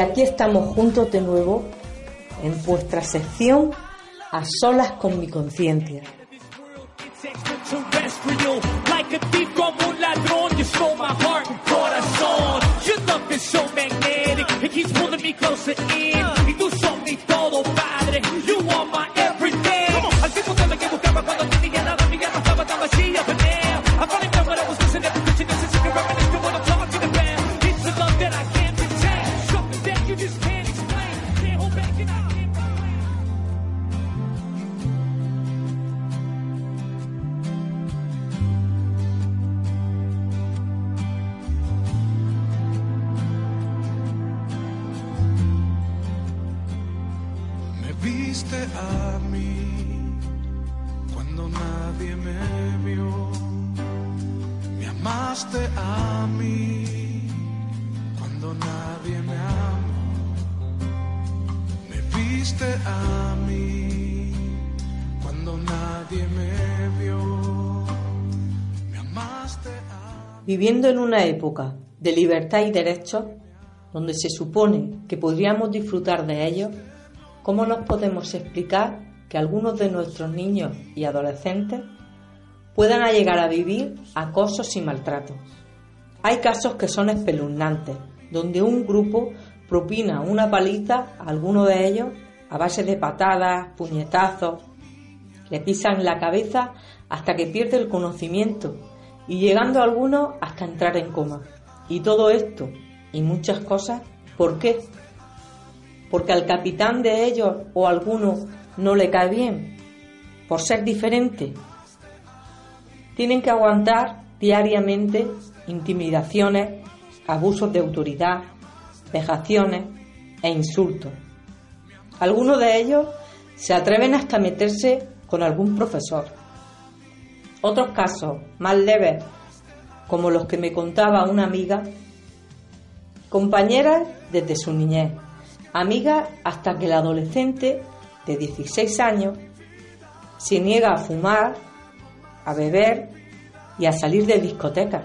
aquí estamos juntos de nuevo en vuestra sección A solas con mi conciencia. Viviendo en una época de libertad y derechos, donde se supone que podríamos disfrutar de ellos, ¿Cómo nos podemos explicar que algunos de nuestros niños y adolescentes puedan llegar a vivir acosos y maltratos? Hay casos que son espeluznantes, donde un grupo propina una paliza a alguno de ellos a base de patadas, puñetazos, le pisan la cabeza hasta que pierde el conocimiento y llegando algunos hasta entrar en coma. Y todo esto y muchas cosas, ¿por qué? porque al capitán de ellos o alguno no le cae bien, por ser diferente. Tienen que aguantar diariamente intimidaciones, abusos de autoridad, vejaciones e insultos. Algunos de ellos se atreven hasta meterse con algún profesor. Otros casos más leves, como los que me contaba una amiga, compañeras desde su niñez amiga hasta que el adolescente de 16 años se niega a fumar, a beber y a salir de discotecas.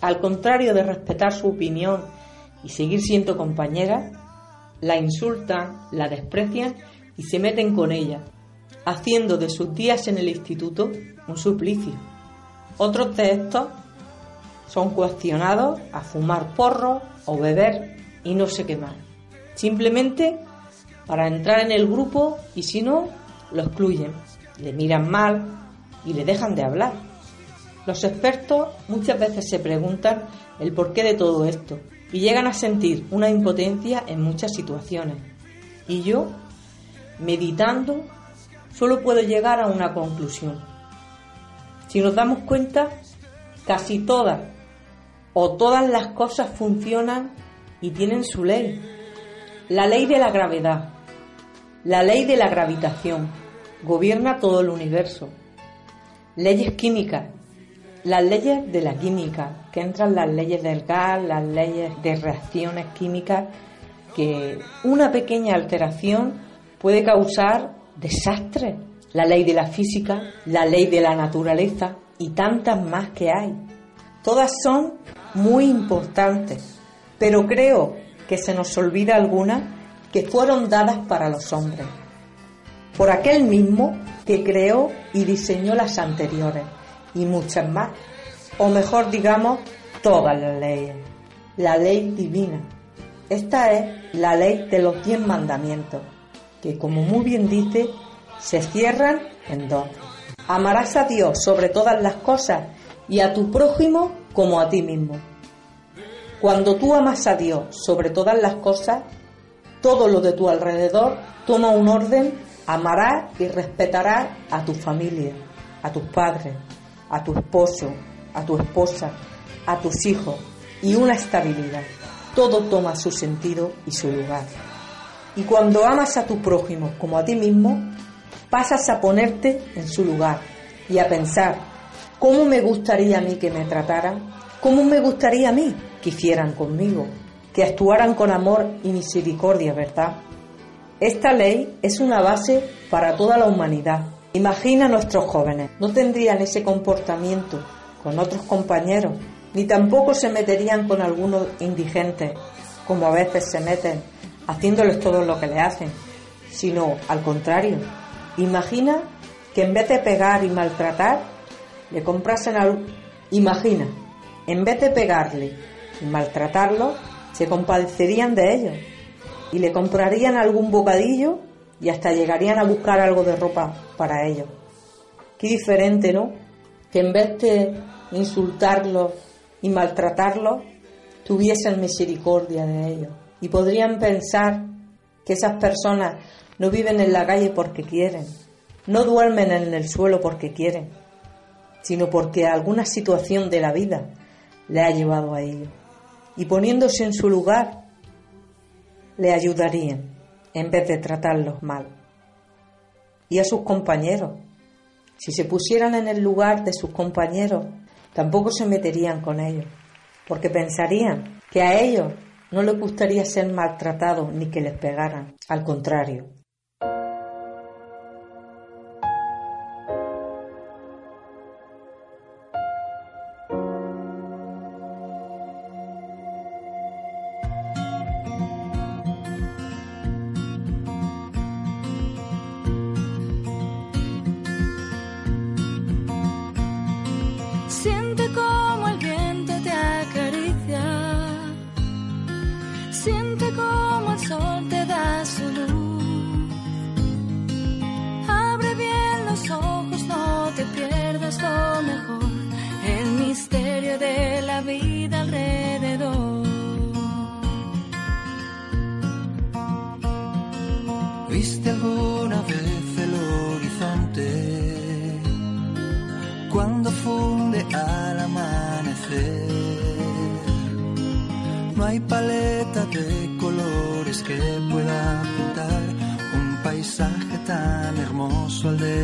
Al contrario de respetar su opinión y seguir siendo compañera, la insultan, la desprecian y se meten con ella, haciendo de sus días en el instituto un suplicio. Otros de estos son cuestionados a fumar porro o beber y no sé qué más simplemente para entrar en el grupo y si no, lo excluyen, le miran mal y le dejan de hablar. Los expertos muchas veces se preguntan el porqué de todo esto y llegan a sentir una impotencia en muchas situaciones. Y yo, meditando, solo puedo llegar a una conclusión. Si nos damos cuenta, casi todas o todas las cosas funcionan y tienen su ley la ley de la gravedad, la ley de la gravitación, gobierna todo el universo. Leyes químicas, las leyes de la química, entran las leyes del gas, las leyes de reacciones químicas, que una pequeña alteración puede causar desastres. La ley de la física, la ley de la naturaleza y tantas más que hay. Todas son muy importantes, pero creo que se nos olvida algunas que fueron dadas para los hombres, por aquel mismo que creó y diseñó las anteriores, y muchas más, o mejor digamos, todas las leyes, la ley divina. Esta es la ley de los diez mandamientos, que como muy bien dice, se cierran en dos. Amarás a Dios sobre todas las cosas y a tu prójimo como a ti mismo. Cuando tú amas a Dios sobre todas las cosas, todo lo de tu alrededor toma un orden, amarás y respetarás a tu familia, a tus padres, a tu esposo, a tu esposa, a tus hijos y una estabilidad. Todo toma su sentido y su lugar. Y cuando amas a tu prójimo como a ti mismo, pasas a ponerte en su lugar y a pensar, ¿cómo me gustaría a mí que me trataran? ¿Cómo me gustaría a mí que hicieran conmigo? Que actuaran con amor y misericordia, ¿verdad? Esta ley es una base para toda la humanidad. Imagina a nuestros jóvenes, no tendrían ese comportamiento con otros compañeros, ni tampoco se meterían con algunos indigentes, como a veces se meten, haciéndoles todo lo que le hacen, sino al contrario. Imagina que en vez de pegar y maltratar, le comprasen algo. Imagina, en vez de pegarle y maltratarlo, se compadecerían de ellos y le comprarían algún bocadillo y hasta llegarían a buscar algo de ropa para ellos. Qué diferente, ¿no? Que en vez de insultarlos y maltratarlos, tuviesen misericordia de ellos. Y podrían pensar que esas personas no viven en la calle porque quieren, no duermen en el suelo porque quieren, sino porque alguna situación de la vida le ha llevado a ello. Y poniéndose en su lugar, le ayudarían en vez de tratarlos mal. Y a sus compañeros, si se pusieran en el lugar de sus compañeros, tampoco se meterían con ellos, porque pensarían que a ellos no les gustaría ser maltratados ni que les pegaran, al contrario,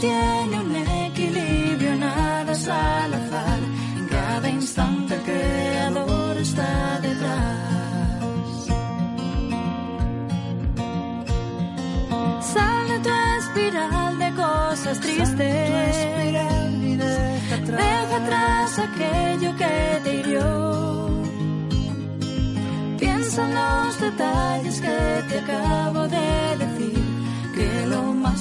tiene un equilibrio, nada es al azar. Cada instante el creador está detrás. Sale tu espiral de cosas tristes. Deja atrás aquello que te hirió. Piensa en los detalles que te acabo de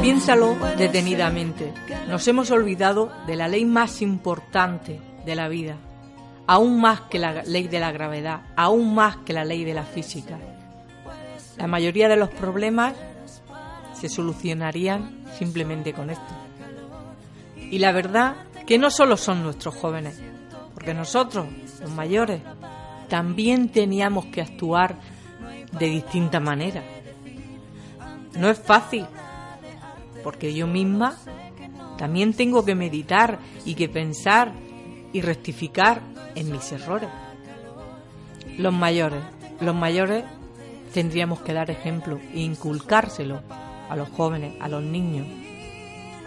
Piénsalo detenidamente. Nos hemos olvidado de la ley más importante de la vida, aún más que la ley de la gravedad, aún más que la ley de la física la mayoría de los problemas se solucionarían simplemente con esto. Y la verdad que no solo son nuestros jóvenes, porque nosotros, los mayores, también teníamos que actuar de distinta manera. No es fácil, porque yo misma también tengo que meditar y que pensar y rectificar en mis errores. Los mayores, los mayores tendríamos que dar ejemplo e inculcárselo a los jóvenes, a los niños.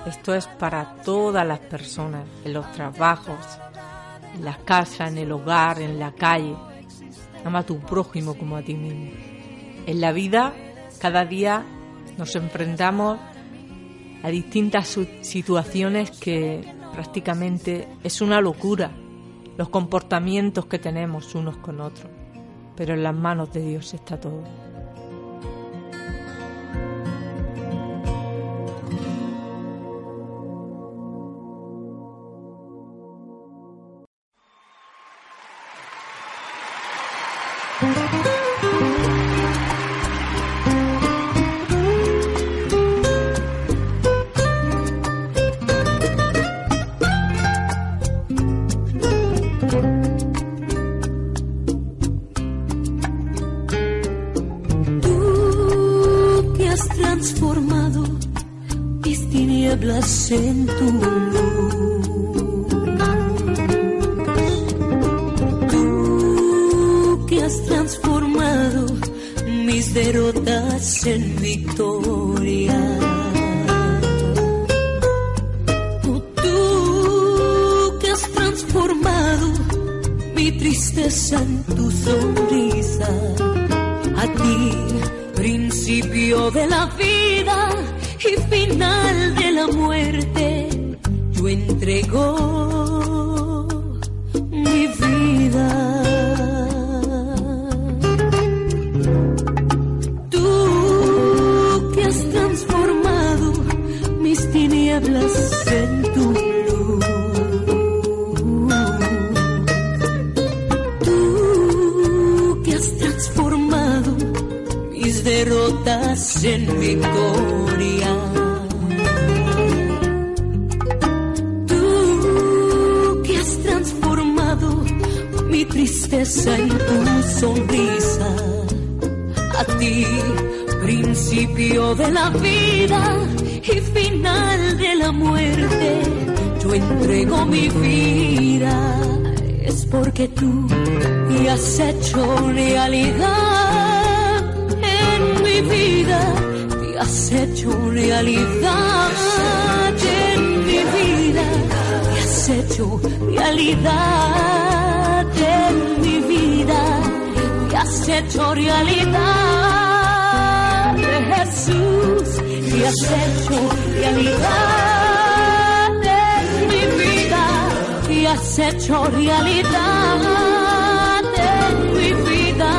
Esto es para todas las personas, en los trabajos, en las casas, en el hogar, en la calle. Ama a tu prójimo como a ti mismo. En la vida, cada día nos enfrentamos a distintas situaciones que prácticamente es una locura los comportamientos que tenemos unos con otros pero en las manos de Dios está todo. Tú que has transformado mis derrotas en victoria. Tú que has transformado mi tristeza en tu sonrisa. A ti, principio de la vida y final de la muerte, yo entrego mi vida. Tú que has transformado mis tinieblas en tu luz. Tú que has transformado mis derrotas en victoria. Tristeza en tu sonrisa. A ti, principio de la vida y final de la muerte, yo entrego mi vida. Es porque tú me has hecho realidad en mi vida, te has hecho realidad en mi vida, te has hecho realidad te has hecho realidad. Jesús, te has hecho realidad en mi vida, te has hecho realidad en mi vida,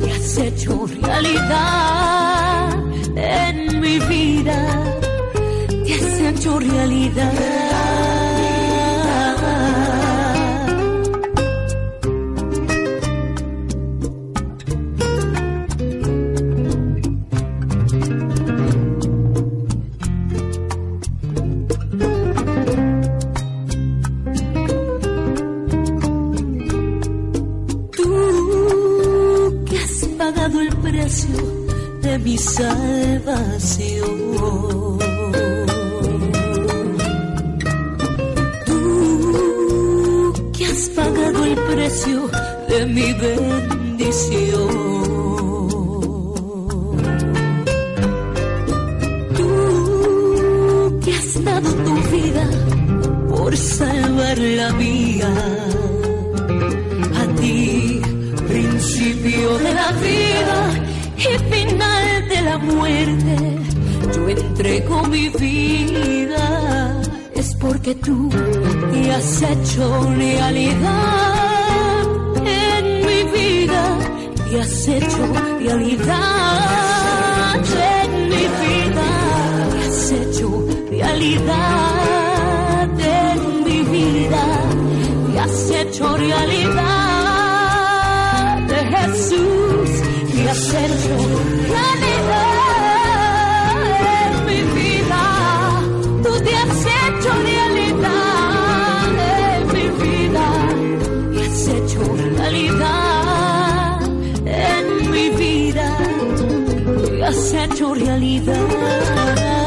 te has hecho realidad en mi vida, te has hecho realidad. Mi salvación. Tú que has pagado el precio de mi bendición. Tú que has dado tu vida por salvar la mía a ti, principio de la vida y final muerte. Yo entrego mi vida, es porque tú me has hecho realidad en mi vida, me has hecho realidad en mi vida, me has hecho realidad en mi vida, me has hecho realidad de Jesús, me has hecho realidad has hecho realidad.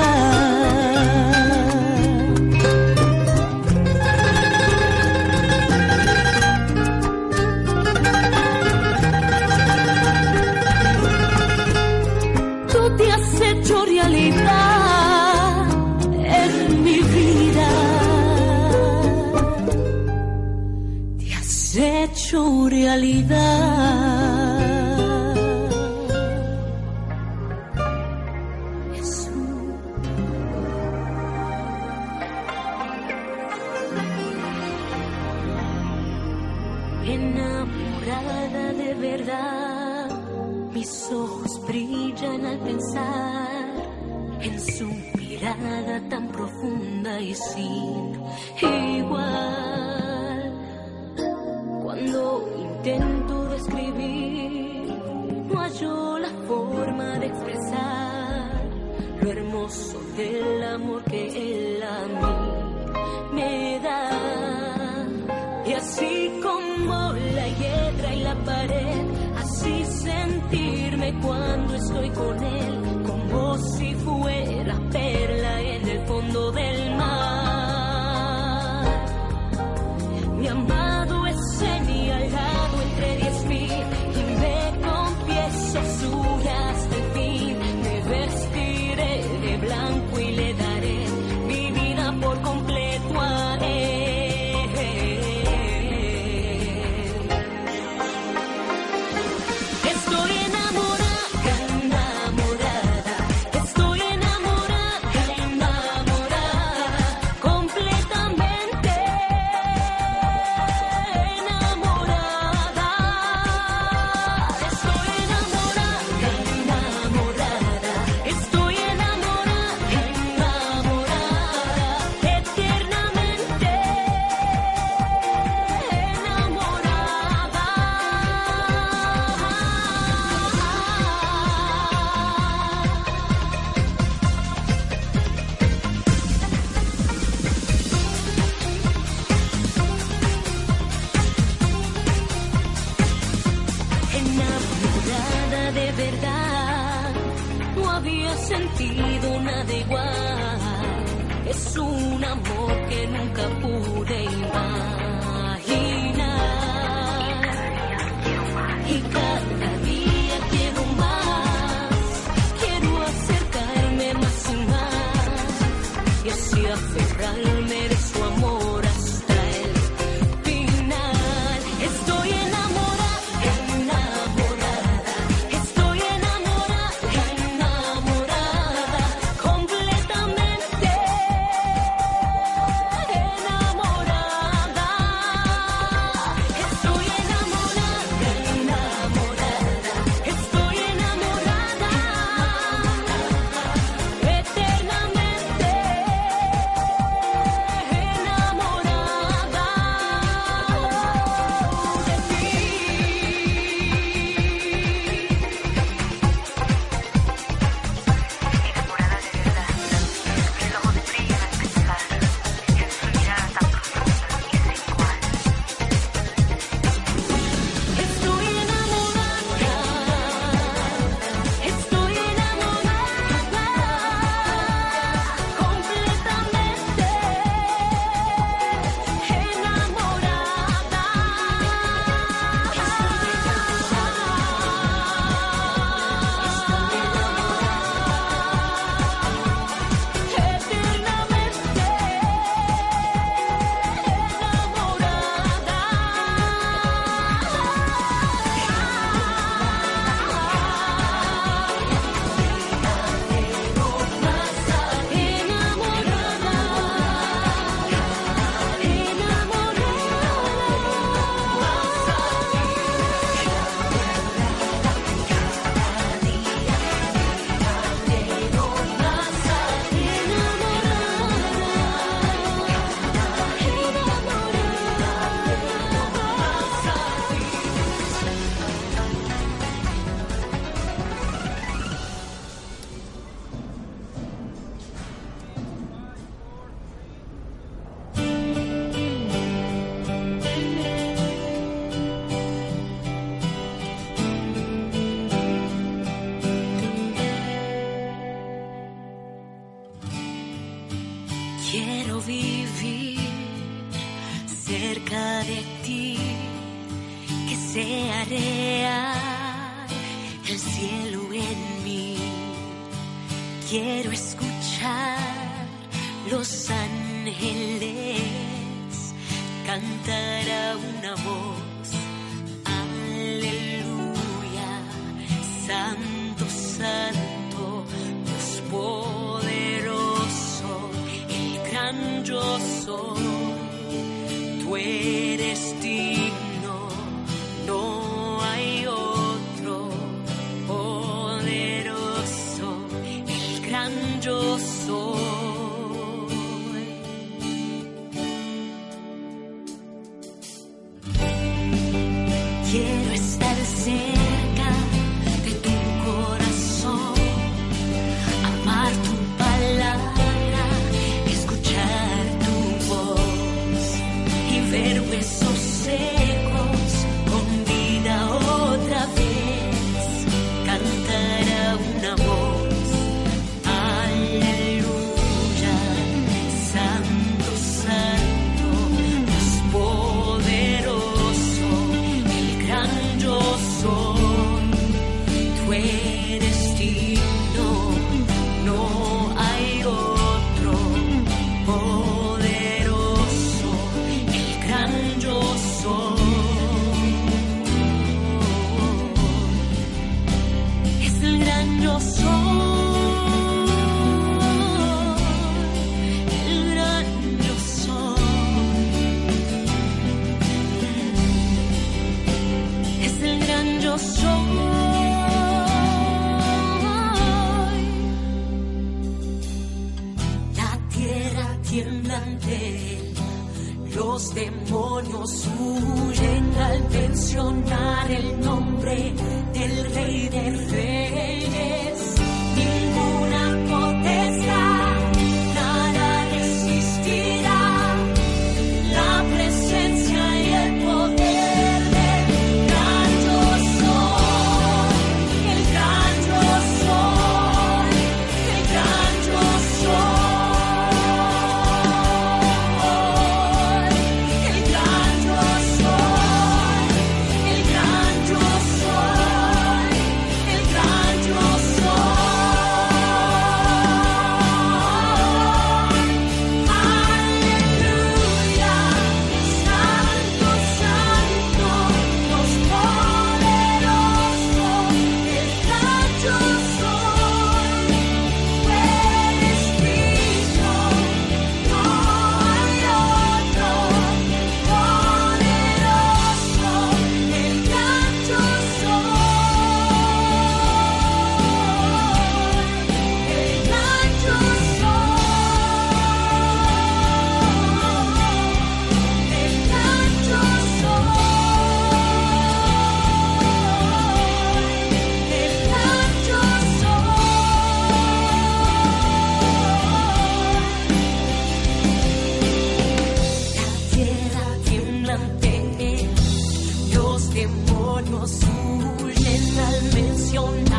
nos unen al.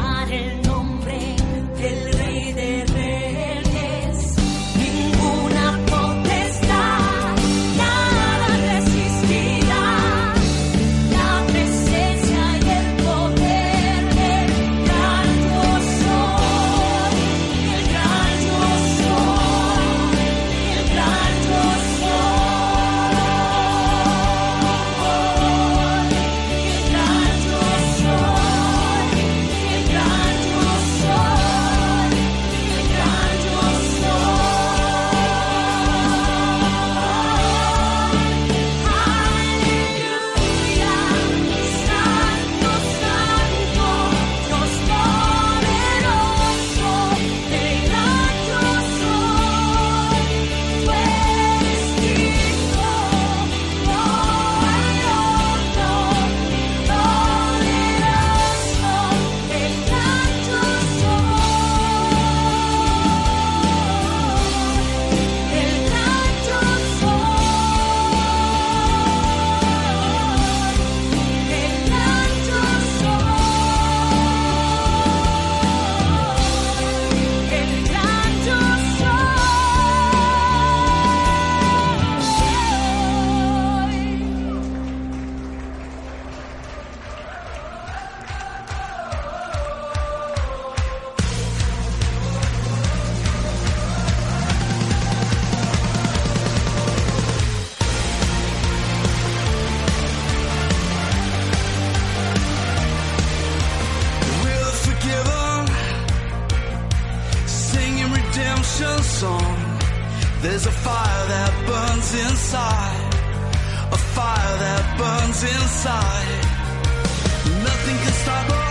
There's a fire that burns inside, a fire that burns inside. Nothing can stop us.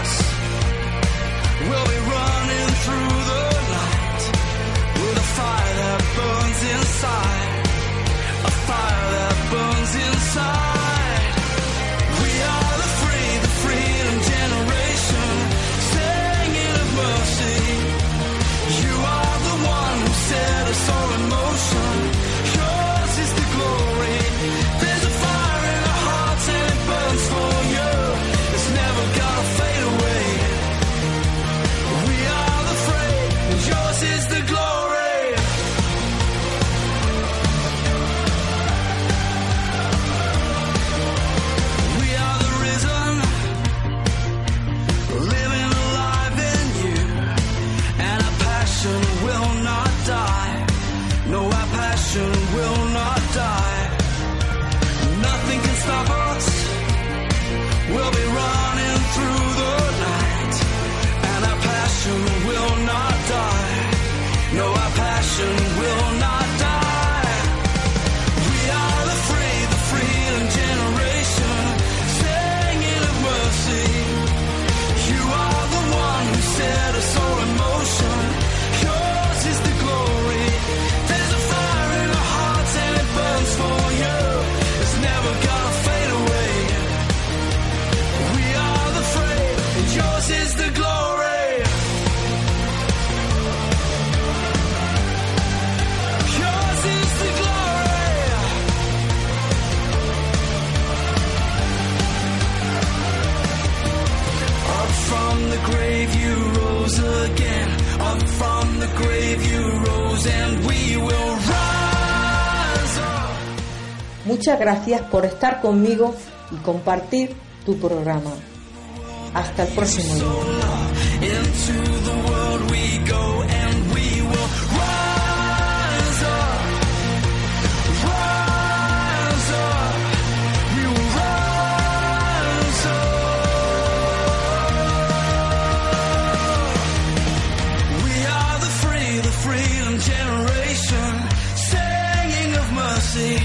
will not die. Nothing can stop us. We'll be Muchas gracias por estar conmigo y compartir tu programa. Hasta el próximo día. see.